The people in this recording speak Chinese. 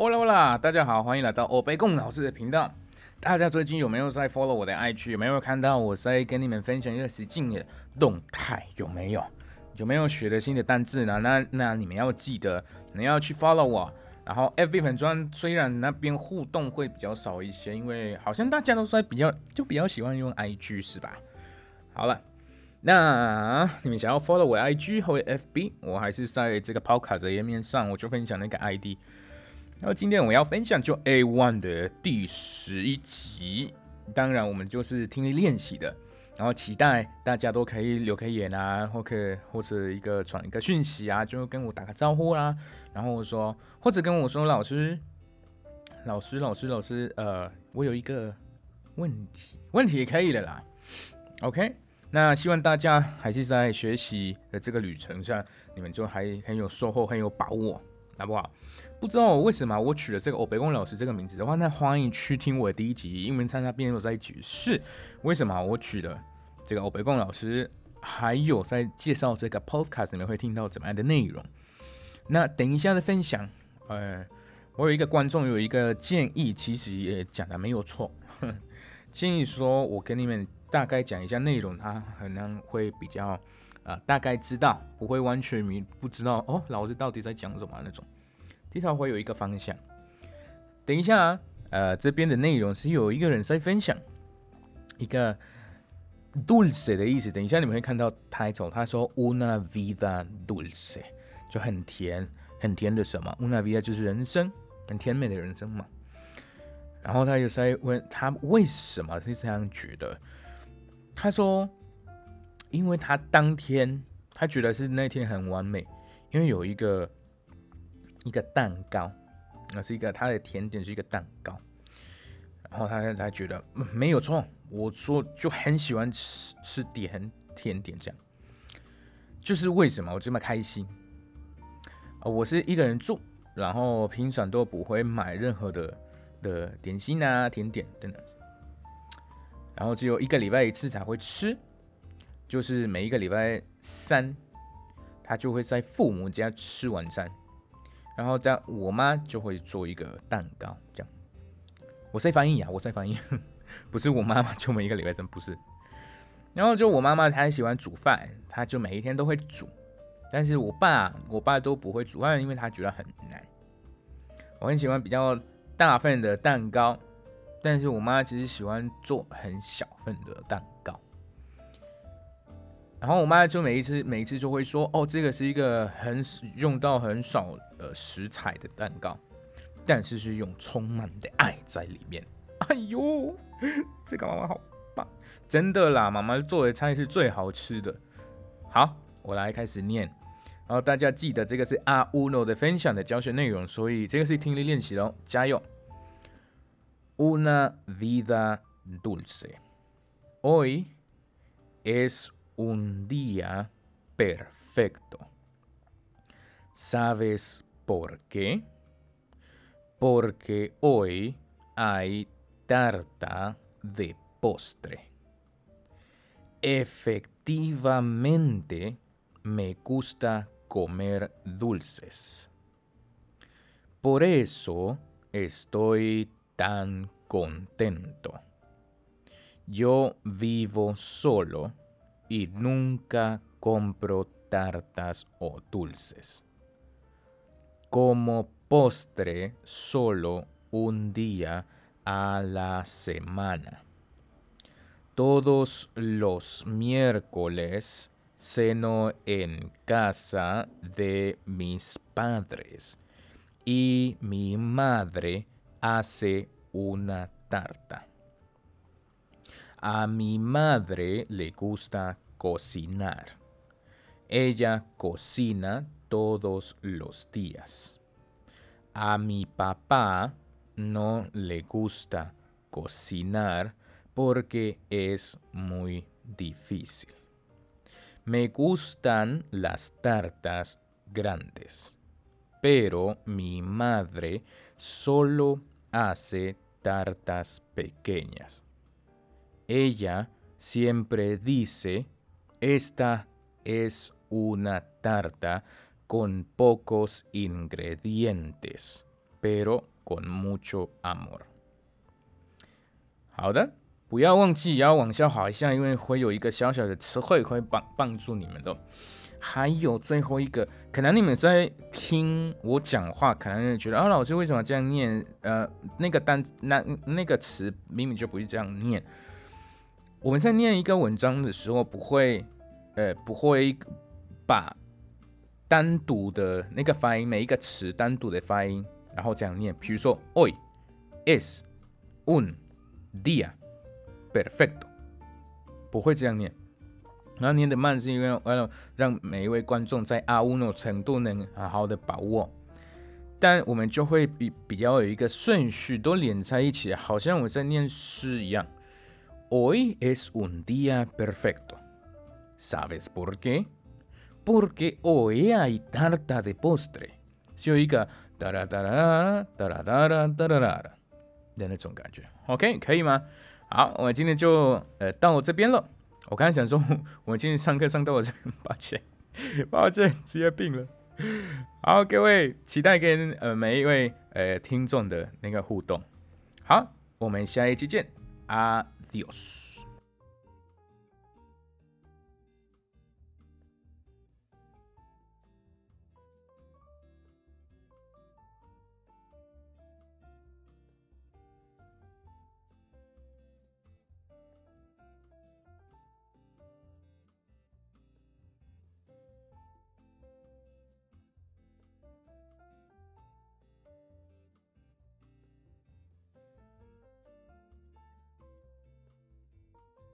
Hola Hola，大家好，欢迎来到欧贝贡老师的频道。大家最近有没有在 follow 我的 IG？有没有看到我在跟你们分享一个实境的动态？有没有？有没有学的新的单字呢？那那你们要记得，你要去 follow 我。然后 FB 粉专虽然那边互动会比较少一些，因为好像大家都在比较就比较喜欢用 IG 是吧？好了，那你们想要 follow 我 IG 或 FB，我还是在这个 Podcast 的页面上，我就分享那个 ID。然后今天我要分享就 A One 的第十一集，当然我们就是听力练习的，然后期待大家都可以留个言啊，或可或者一个传一个讯息啊，就跟我打个招呼啦，然后我说或者跟我说老师，老师老师老师，呃，我有一个问题，问题也可以的啦，OK，那希望大家还是在学习的这个旅程上，你们就还很有收获，很有把握，好不好？不知道为什么我取了这个欧北宫老师这个名字的话，那欢迎去听我的第一集英文参加辩论在解释为什么我取了这个欧北宫老师，还有在介绍这个 podcast 里面会听到怎么样的内容。那等一下的分享，呃，我有一个观众有一个建议，其实也讲的没有错，建议说我跟你们大概讲一下内容，他可能会比较啊大概知道，不会完全迷不知道哦，老师到底在讲什么那种。第条会有一个方向。等一下啊，呃，这边的内容是有一个人在分享一个 dulce 的意思。等一下你们会看到 title，他说 una vida dulce 就很甜，很甜的什么？una vida 就是人生，很甜美的人生嘛。然后他就在问他为什么是这样觉得？他说，因为他当天他觉得是那天很完美，因为有一个。一个蛋糕，那是一个他的甜点，是一个蛋糕。然后他他觉得没有错，我说就很喜欢吃吃甜甜点，这样就是为什么我这么开心啊？我是一个人住，然后平常都不会买任何的的点心啊、甜点等等，然后只有一个礼拜一次才会吃，就是每一个礼拜三，他就会在父母家吃晚餐。然后这样，我妈就会做一个蛋糕，这样。我在翻译啊，我在翻译，不是我妈妈就每一个礼拜三不是。然后就我妈妈，她很喜欢煮饭，她就每一天都会煮。但是我爸，我爸都不会煮饭，因为他觉得很难。我很喜欢比较大份的蛋糕，但是我妈其实喜欢做很小份的蛋糕。然后我妈就每一次每一次就会说，哦，这个是一个很用到很少呃食材的蛋糕，但是是用充满的爱在里面。哎呦，这个妈妈好棒，真的啦，妈妈做的菜是最好吃的。好，我来开始念，然后大家记得这个是阿乌诺的分享的教学内容，所以这个是听力练习哦，加油。Una vida dulce. Hoy es un día perfecto. ¿Sabes por qué? Porque hoy hay tarta de postre. Efectivamente, me gusta comer dulces. Por eso estoy tan contento. Yo vivo solo y nunca compro tartas o dulces. Como postre solo un día a la semana. Todos los miércoles ceno en casa de mis padres y mi madre hace una tarta. A mi madre le gusta cocinar. Ella cocina todos los días. A mi papá no le gusta cocinar porque es muy difícil. Me gustan las tartas grandes, pero mi madre solo hace tartas pequeñas. Ella siempre dice, esta es una tarta con pocos ingredientes, pero con mucho amor。好的，不要忘记要往下滑一下，因为会有一个小小的词汇会帮帮助你们的。还有最后一个，可能你们在听我讲话，可能觉得啊，老师为什么这样念？呃，那个单那那个词明明就不是这样念。我们在念一个文章的时候，不会，呃，不会把单独的那个发音，每一个词单独的发音，然后这样念。比如说，hoy es un día perfecto，不会这样念。然后念的慢是因为为了让每一位观众在阿乌诺程度能好好的把握，但我们就会比比较有一个顺序都连在一起，好像我在念诗一样。Hoy es un día perfecto. ¿Sabes por qué? Porque hoy hay tarta de postre. 是有一个哒啦哒啦哒啦哒啦哒啦啦的那种感觉。OK，可以吗？好，我们今天就呃到这边了。我刚才想说，我今天上课上到我这边，抱歉，抱歉，职业病了。好，各位，期待跟呃每一位呃听众的那个互动。好，我们下一期见 Dios.